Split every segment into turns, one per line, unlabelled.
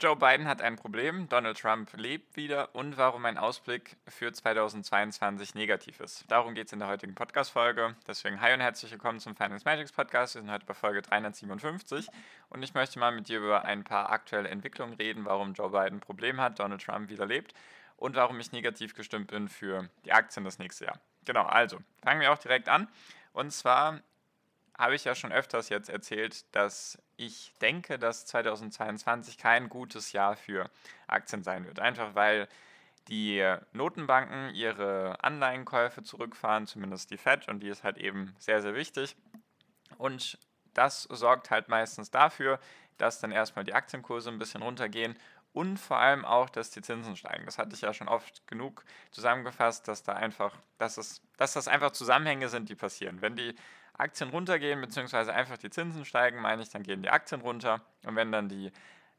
Joe Biden hat ein Problem, Donald Trump lebt wieder und warum ein Ausblick für 2022 negativ ist. Darum geht es in der heutigen Podcast-Folge. Deswegen hi und herzlich willkommen zum Finance Magics Podcast. Wir sind heute bei Folge 357 und ich möchte mal mit dir über ein paar aktuelle Entwicklungen reden, warum Joe Biden ein Problem hat, Donald Trump wieder lebt und warum ich negativ gestimmt bin für die Aktien das nächste Jahr. Genau, also fangen wir auch direkt an. Und zwar habe ich ja schon öfters jetzt erzählt, dass ich denke, dass 2022 kein gutes Jahr für Aktien sein wird. Einfach weil die Notenbanken ihre Anleihenkäufe zurückfahren, zumindest die Fed, und die ist halt eben sehr, sehr wichtig. Und das sorgt halt meistens dafür, dass dann erstmal die Aktienkurse ein bisschen runtergehen und vor allem auch, dass die Zinsen steigen. Das hatte ich ja schon oft genug zusammengefasst, dass da einfach, dass es, dass das einfach Zusammenhänge sind, die passieren. Wenn die Aktien runtergehen, beziehungsweise einfach die Zinsen steigen, meine ich, dann gehen die Aktien runter. Und wenn dann die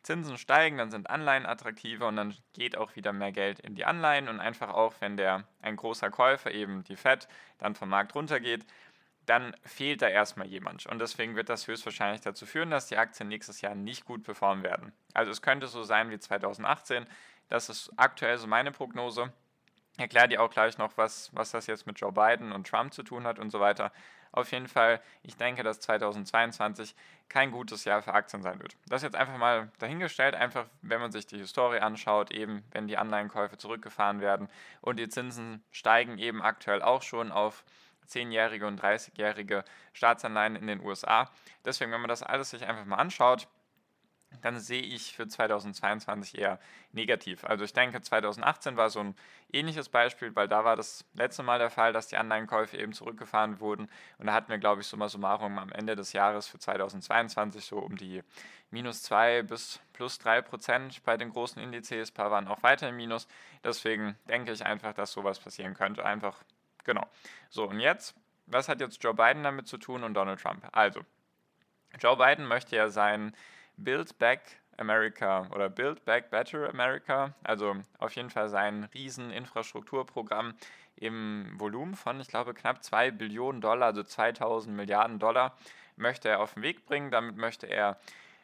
Zinsen steigen, dann sind Anleihen attraktiver und dann geht auch wieder mehr Geld in die Anleihen und einfach auch, wenn der ein großer Käufer, eben die Fed, dann vom Markt runtergeht, dann fehlt da erstmal jemand. Und deswegen wird das höchstwahrscheinlich dazu führen, dass die Aktien nächstes Jahr nicht gut performen werden. Also es könnte so sein wie 2018. Das ist aktuell so meine Prognose. Ich erkläre dir auch gleich noch, was, was das jetzt mit Joe Biden und Trump zu tun hat und so weiter. Auf jeden Fall, ich denke, dass 2022 kein gutes Jahr für Aktien sein wird. Das jetzt einfach mal dahingestellt, einfach wenn man sich die Historie anschaut, eben wenn die Anleihenkäufe zurückgefahren werden und die Zinsen steigen eben aktuell auch schon auf 10-jährige und 30-jährige Staatsanleihen in den USA. Deswegen, wenn man das alles sich einfach mal anschaut, dann sehe ich für 2022 eher negativ. Also ich denke, 2018 war so ein ähnliches Beispiel, weil da war das letzte Mal der Fall, dass die Anleihenkäufe eben zurückgefahren wurden. Und da hatten wir, glaube ich, summa summarum am Ende des Jahres für 2022 so um die minus 2 bis plus 3 Prozent bei den großen Indizes. Ein paar waren auch weiter im Minus. Deswegen denke ich einfach, dass sowas passieren könnte. Einfach, genau. So, und jetzt, was hat jetzt Joe Biden damit zu tun und Donald Trump? Also, Joe Biden möchte ja sein Build Back America oder Build Back Better America, also auf jeden Fall sein Rieseninfrastrukturprogramm im Volumen von, ich glaube, knapp 2 Billionen Dollar, also 2000 Milliarden Dollar, möchte er auf den Weg bringen. Damit möchte er,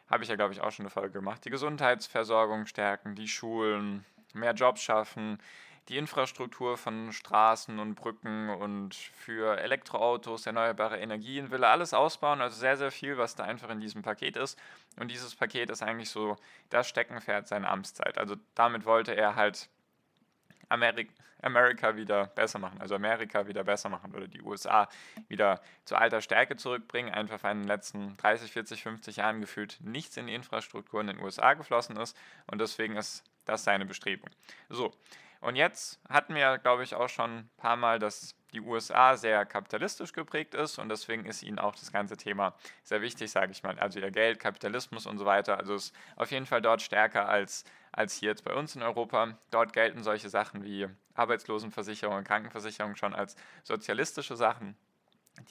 habe ich ja, glaube ich, auch schon eine Folge gemacht, die Gesundheitsversorgung stärken, die Schulen, mehr Jobs schaffen, die Infrastruktur von Straßen und Brücken und für Elektroautos, erneuerbare Energien will er alles ausbauen. Also sehr, sehr viel, was da einfach in diesem Paket ist. Und dieses Paket ist eigentlich so das Steckenpferd seiner Amtszeit. Also damit wollte er halt Amerik Amerika wieder besser machen, also Amerika wieder besser machen oder die USA wieder zu alter Stärke zurückbringen, einfach weil in den letzten 30, 40, 50 Jahren gefühlt nichts in die Infrastruktur in den USA geflossen ist und deswegen ist das seine Bestrebung. So, und jetzt hatten wir, glaube ich, auch schon ein paar Mal, dass die USA sehr kapitalistisch geprägt ist und deswegen ist ihnen auch das ganze Thema sehr wichtig, sage ich mal. Also ihr Geld, Kapitalismus und so weiter. Also ist auf jeden Fall dort stärker als, als hier jetzt bei uns in Europa. Dort gelten solche Sachen wie Arbeitslosenversicherung und Krankenversicherung schon als sozialistische Sachen.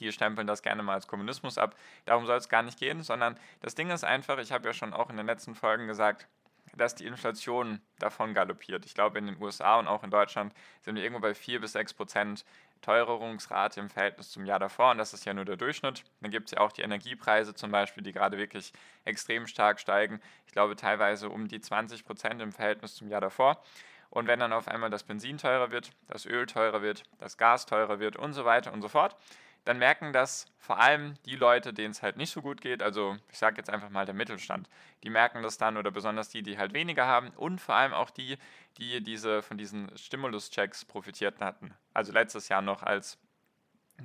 Die stempeln das gerne mal als Kommunismus ab. Darum soll es gar nicht gehen, sondern das Ding ist einfach, ich habe ja schon auch in den letzten Folgen gesagt, dass die Inflation davon galoppiert. Ich glaube, in den USA und auch in Deutschland sind wir irgendwo bei 4 bis 6 Prozent Teuerungsrate im Verhältnis zum Jahr davor und das ist ja nur der Durchschnitt. Dann gibt es ja auch die Energiepreise zum Beispiel, die gerade wirklich extrem stark steigen. Ich glaube teilweise um die 20 Prozent im Verhältnis zum Jahr davor. Und wenn dann auf einmal das Benzin teurer wird, das Öl teurer wird, das Gas teurer wird und so weiter und so fort, dann merken das vor allem die Leute, denen es halt nicht so gut geht, also ich sage jetzt einfach mal der Mittelstand, die merken das dann oder besonders die, die halt weniger haben und vor allem auch die, die diese von diesen Stimulus-Checks profitiert hatten. Also letztes Jahr noch, als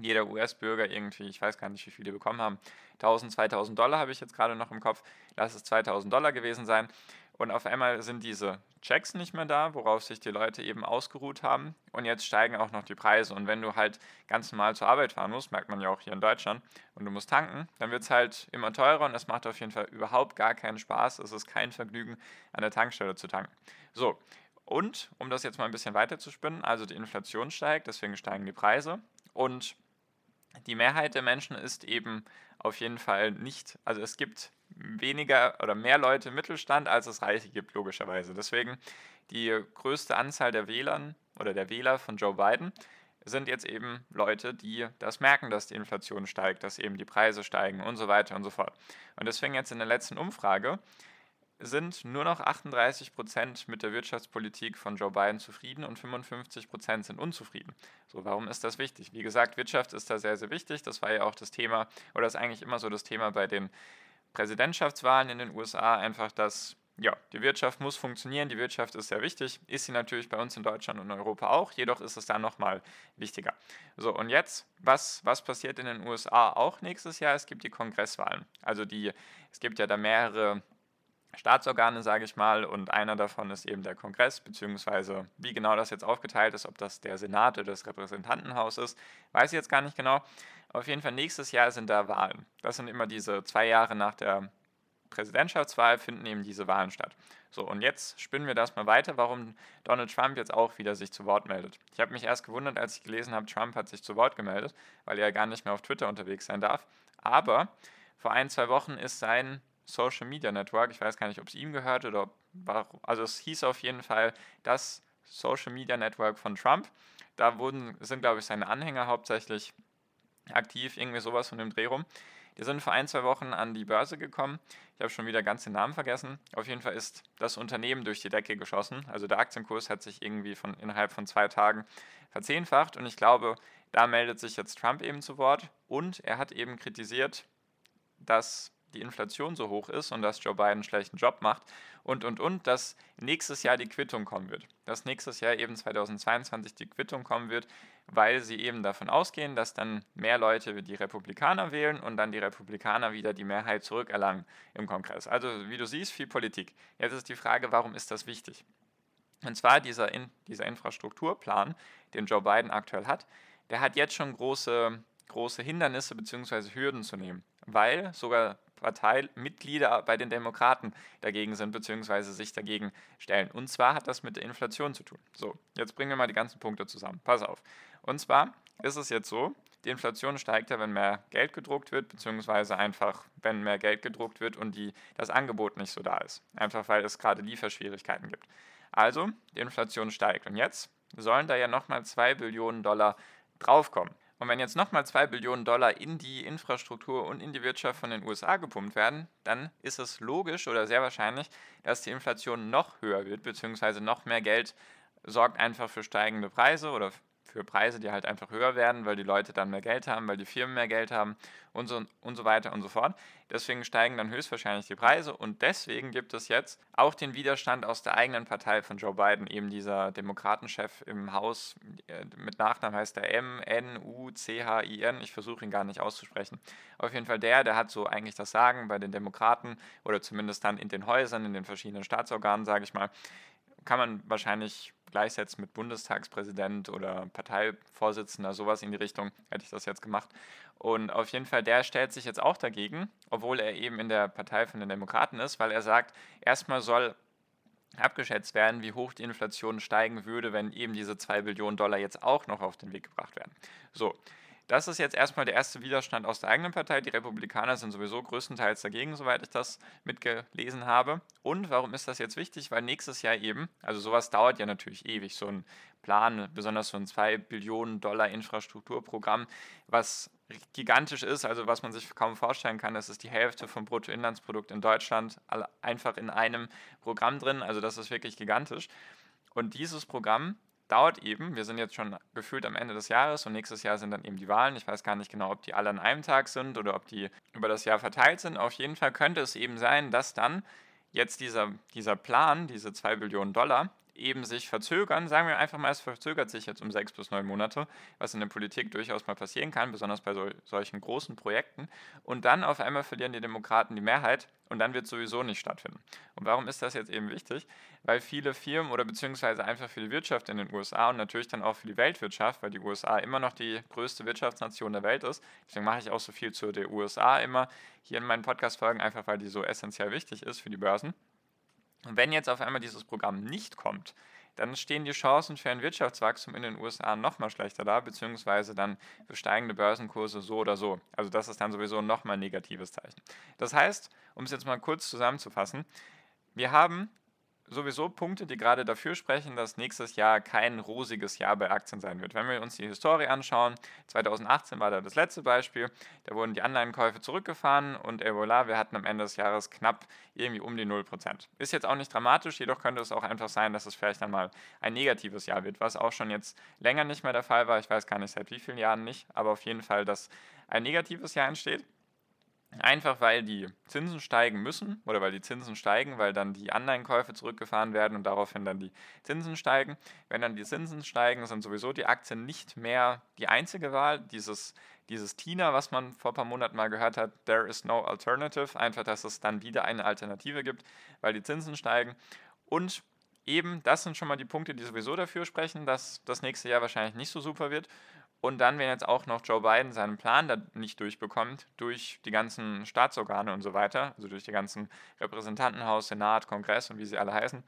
jeder US-Bürger irgendwie, ich weiß gar nicht, wie viele bekommen haben, 1000, 2000 Dollar habe ich jetzt gerade noch im Kopf, lass es 2000 Dollar gewesen sein. Und auf einmal sind diese Checks nicht mehr da, worauf sich die Leute eben ausgeruht haben. Und jetzt steigen auch noch die Preise. Und wenn du halt ganz normal zur Arbeit fahren musst, merkt man ja auch hier in Deutschland, und du musst tanken, dann wird es halt immer teurer und es macht auf jeden Fall überhaupt gar keinen Spaß. Es ist kein Vergnügen, an der Tankstelle zu tanken. So, und um das jetzt mal ein bisschen weiter zu spinnen, also die Inflation steigt, deswegen steigen die Preise. Und die Mehrheit der Menschen ist eben auf jeden Fall nicht, also es gibt weniger oder mehr Leute im Mittelstand, als es Reiche gibt, logischerweise. Deswegen die größte Anzahl der Wählern oder der Wähler von Joe Biden sind jetzt eben Leute, die das merken, dass die Inflation steigt, dass eben die Preise steigen und so weiter und so fort. Und deswegen jetzt in der letzten Umfrage sind nur noch 38 Prozent mit der Wirtschaftspolitik von Joe Biden zufrieden und 55 Prozent sind unzufrieden. So, warum ist das wichtig? Wie gesagt, Wirtschaft ist da sehr, sehr wichtig. Das war ja auch das Thema, oder ist eigentlich immer so das Thema bei den Präsidentschaftswahlen in den USA, einfach, dass ja, die Wirtschaft muss funktionieren, die Wirtschaft ist sehr wichtig, ist sie natürlich bei uns in Deutschland und Europa auch, jedoch ist es da nochmal wichtiger. So, und jetzt, was, was passiert in den USA auch nächstes Jahr? Es gibt die Kongresswahlen. Also die, es gibt ja da mehrere Staatsorgane, sage ich mal, und einer davon ist eben der Kongress, beziehungsweise wie genau das jetzt aufgeteilt ist, ob das der Senat oder das Repräsentantenhaus ist, weiß ich jetzt gar nicht genau. Auf jeden Fall nächstes Jahr sind da Wahlen. Das sind immer diese zwei Jahre nach der Präsidentschaftswahl finden eben diese Wahlen statt. So, und jetzt spinnen wir das mal weiter, warum Donald Trump jetzt auch wieder sich zu Wort meldet. Ich habe mich erst gewundert, als ich gelesen habe, Trump hat sich zu Wort gemeldet, weil er gar nicht mehr auf Twitter unterwegs sein darf. Aber vor ein, zwei Wochen ist sein Social Media Network, ich weiß gar nicht, ob es ihm gehört oder warum, also es hieß auf jeden Fall das Social Media Network von Trump. Da wurden, sind, glaube ich, seine Anhänger hauptsächlich aktiv, irgendwie sowas von dem Dreh rum. Die sind vor ein, zwei Wochen an die Börse gekommen. Ich habe schon wieder ganz den Namen vergessen. Auf jeden Fall ist das Unternehmen durch die Decke geschossen. Also der Aktienkurs hat sich irgendwie von, innerhalb von zwei Tagen verzehnfacht. Und ich glaube, da meldet sich jetzt Trump eben zu Wort. Und er hat eben kritisiert, dass die Inflation so hoch ist und dass Joe Biden einen schlechten Job macht und, und, und, dass nächstes Jahr die Quittung kommen wird. Dass nächstes Jahr eben 2022 die Quittung kommen wird, weil sie eben davon ausgehen, dass dann mehr Leute die Republikaner wählen und dann die Republikaner wieder die Mehrheit zurückerlangen im Kongress. Also wie du siehst, viel Politik. Jetzt ist die Frage, warum ist das wichtig? Und zwar dieser, in, dieser Infrastrukturplan, den Joe Biden aktuell hat, der hat jetzt schon große, große Hindernisse bzw. Hürden zu nehmen, weil sogar Parteimitglieder bei den Demokraten dagegen sind bzw. sich dagegen stellen. Und zwar hat das mit der Inflation zu tun. So, jetzt bringen wir mal die ganzen Punkte zusammen. Pass auf. Und zwar ist es jetzt so, die Inflation steigt ja, wenn mehr Geld gedruckt wird, beziehungsweise einfach, wenn mehr Geld gedruckt wird und die, das Angebot nicht so da ist. Einfach weil es gerade Lieferschwierigkeiten gibt. Also, die Inflation steigt. Und jetzt sollen da ja nochmal 2 Billionen Dollar draufkommen. Und wenn jetzt nochmal 2 Billionen Dollar in die Infrastruktur und in die Wirtschaft von den USA gepumpt werden, dann ist es logisch oder sehr wahrscheinlich, dass die Inflation noch höher wird, beziehungsweise noch mehr Geld sorgt einfach für steigende Preise oder für Preise, die halt einfach höher werden, weil die Leute dann mehr Geld haben, weil die Firmen mehr Geld haben und so, und so weiter und so fort. Deswegen steigen dann höchstwahrscheinlich die Preise und deswegen gibt es jetzt auch den Widerstand aus der eigenen Partei von Joe Biden, eben dieser Demokratenchef im Haus, äh, mit Nachnamen heißt er M-N-U-C-H-I-N, ich versuche ihn gar nicht auszusprechen. Auf jeden Fall der, der hat so eigentlich das Sagen bei den Demokraten oder zumindest dann in den Häusern, in den verschiedenen Staatsorganen, sage ich mal, kann man wahrscheinlich gleichsetzen mit Bundestagspräsident oder Parteivorsitzender, sowas in die Richtung, hätte ich das jetzt gemacht. Und auf jeden Fall, der stellt sich jetzt auch dagegen, obwohl er eben in der Partei von den Demokraten ist, weil er sagt, erstmal soll abgeschätzt werden, wie hoch die Inflation steigen würde, wenn eben diese 2 Billionen Dollar jetzt auch noch auf den Weg gebracht werden. So, das ist jetzt erstmal der erste Widerstand aus der eigenen Partei. Die Republikaner sind sowieso größtenteils dagegen, soweit ich das mitgelesen habe. Und warum ist das jetzt wichtig? Weil nächstes Jahr eben, also sowas dauert ja natürlich ewig, so ein Plan, besonders so ein 2 Billionen Dollar Infrastrukturprogramm, was gigantisch ist, also was man sich kaum vorstellen kann, das ist die Hälfte vom Bruttoinlandsprodukt in Deutschland einfach in einem Programm drin, also das ist wirklich gigantisch. Und dieses Programm dauert eben, wir sind jetzt schon gefühlt am Ende des Jahres und nächstes Jahr sind dann eben die Wahlen. Ich weiß gar nicht genau, ob die alle an einem Tag sind oder ob die über das Jahr verteilt sind. Auf jeden Fall könnte es eben sein, dass dann jetzt dieser, dieser Plan, diese 2 Billionen Dollar, eben sich verzögern. Sagen wir einfach mal, es verzögert sich jetzt um sechs bis neun Monate, was in der Politik durchaus mal passieren kann, besonders bei sol solchen großen Projekten. Und dann auf einmal verlieren die Demokraten die Mehrheit und dann wird es sowieso nicht stattfinden. Und warum ist das jetzt eben wichtig? Weil viele Firmen oder beziehungsweise einfach für die Wirtschaft in den USA und natürlich dann auch für die Weltwirtschaft, weil die USA immer noch die größte Wirtschaftsnation der Welt ist. Deswegen mache ich auch so viel zu den USA immer hier in meinen Podcast-Folgen, einfach weil die so essentiell wichtig ist für die Börsen. Und wenn jetzt auf einmal dieses Programm nicht kommt, dann stehen die Chancen für ein Wirtschaftswachstum in den USA nochmal schlechter da, beziehungsweise dann für steigende Börsenkurse so oder so. Also das ist dann sowieso nochmal ein negatives Zeichen. Das heißt, um es jetzt mal kurz zusammenzufassen, wir haben sowieso Punkte, die gerade dafür sprechen, dass nächstes Jahr kein rosiges Jahr bei Aktien sein wird. Wenn wir uns die Historie anschauen, 2018 war da das letzte Beispiel, da wurden die Anleihenkäufe zurückgefahren und et voilà, wir hatten am Ende des Jahres knapp irgendwie um die 0%. Ist jetzt auch nicht dramatisch, jedoch könnte es auch einfach sein, dass es vielleicht dann mal ein negatives Jahr wird, was auch schon jetzt länger nicht mehr der Fall war. Ich weiß gar nicht seit wie vielen Jahren nicht, aber auf jeden Fall, dass ein negatives Jahr entsteht. Einfach weil die Zinsen steigen müssen oder weil die Zinsen steigen, weil dann die Anleihenkäufe zurückgefahren werden und daraufhin dann die Zinsen steigen. Wenn dann die Zinsen steigen, sind sowieso die Aktien nicht mehr die einzige Wahl. Dieses, dieses TINA, was man vor ein paar Monaten mal gehört hat, there is no alternative, einfach, dass es dann wieder eine Alternative gibt, weil die Zinsen steigen. Und eben, das sind schon mal die Punkte, die sowieso dafür sprechen, dass das nächste Jahr wahrscheinlich nicht so super wird. Und dann, wenn jetzt auch noch Joe Biden seinen Plan da nicht durchbekommt, durch die ganzen Staatsorgane und so weiter, also durch die ganzen Repräsentantenhaus, Senat, Kongress und wie sie alle heißen,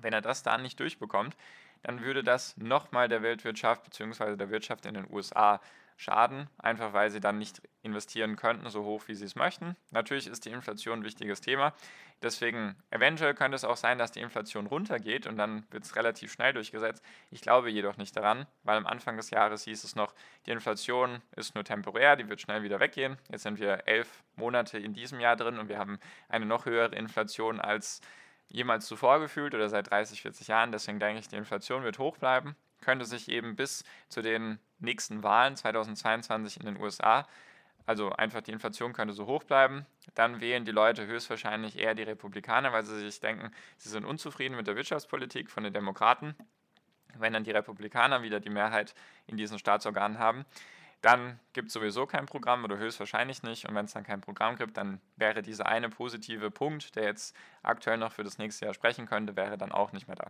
wenn er das da nicht durchbekommt, dann würde das nochmal der Weltwirtschaft bzw. der Wirtschaft in den USA schaden, einfach weil sie dann nicht investieren könnten, so hoch wie sie es möchten. Natürlich ist die Inflation ein wichtiges Thema. Deswegen, eventuell könnte es auch sein, dass die Inflation runtergeht und dann wird es relativ schnell durchgesetzt. Ich glaube jedoch nicht daran, weil am Anfang des Jahres hieß es noch, die Inflation ist nur temporär, die wird schnell wieder weggehen. Jetzt sind wir elf Monate in diesem Jahr drin und wir haben eine noch höhere Inflation als jemals zuvor gefühlt oder seit 30, 40 Jahren. Deswegen denke ich, die Inflation wird hoch bleiben, könnte sich eben bis zu den nächsten Wahlen 2022 in den USA, also einfach die Inflation könnte so hoch bleiben, dann wählen die Leute höchstwahrscheinlich eher die Republikaner, weil sie sich denken, sie sind unzufrieden mit der Wirtschaftspolitik von den Demokraten. Wenn dann die Republikaner wieder die Mehrheit in diesen Staatsorganen haben, dann gibt es sowieso kein Programm oder höchstwahrscheinlich nicht. Und wenn es dann kein Programm gibt, dann wäre dieser eine positive Punkt, der jetzt aktuell noch für das nächste Jahr sprechen könnte, wäre dann auch nicht mehr da.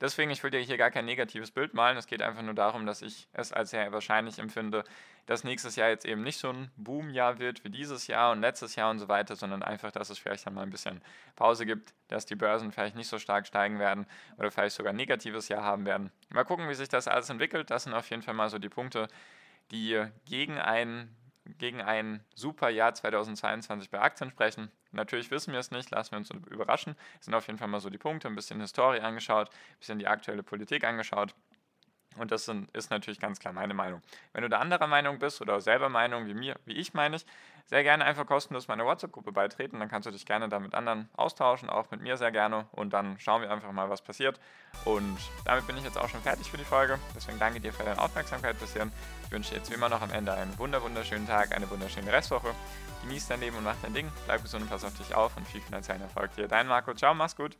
Deswegen, ich will dir hier gar kein negatives Bild malen. Es geht einfach nur darum, dass ich es als sehr wahrscheinlich empfinde, dass nächstes Jahr jetzt eben nicht so ein Boomjahr wird wie dieses Jahr und letztes Jahr und so weiter, sondern einfach, dass es vielleicht dann mal ein bisschen Pause gibt, dass die Börsen vielleicht nicht so stark steigen werden oder vielleicht sogar ein negatives Jahr haben werden. Mal gucken, wie sich das alles entwickelt. Das sind auf jeden Fall mal so die Punkte, die gegen ein, gegen ein super Jahr 2022 bei Aktien sprechen. Natürlich wissen wir es nicht, lassen wir uns überraschen. Es sind auf jeden Fall mal so die Punkte, ein bisschen Historie angeschaut, ein bisschen die aktuelle Politik angeschaut. Und das sind, ist natürlich ganz klar meine Meinung. Wenn du da anderer Meinung bist oder selber Meinung wie mir, wie ich meine ich, sehr gerne einfach kostenlos meiner WhatsApp-Gruppe beitreten. Dann kannst du dich gerne da mit anderen austauschen, auch mit mir sehr gerne. Und dann schauen wir einfach mal, was passiert. Und damit bin ich jetzt auch schon fertig für die Folge. Deswegen danke dir für deine Aufmerksamkeit bisher. Ich wünsche dir jetzt wie immer noch am Ende einen wunder wunderschönen Tag, eine wunderschöne Restwoche. Genieß dein Leben und mach dein Ding. Bleib gesund und pass auf dich auf und viel finanziellen Erfolg dir. Dein Marco. Ciao, mach's gut.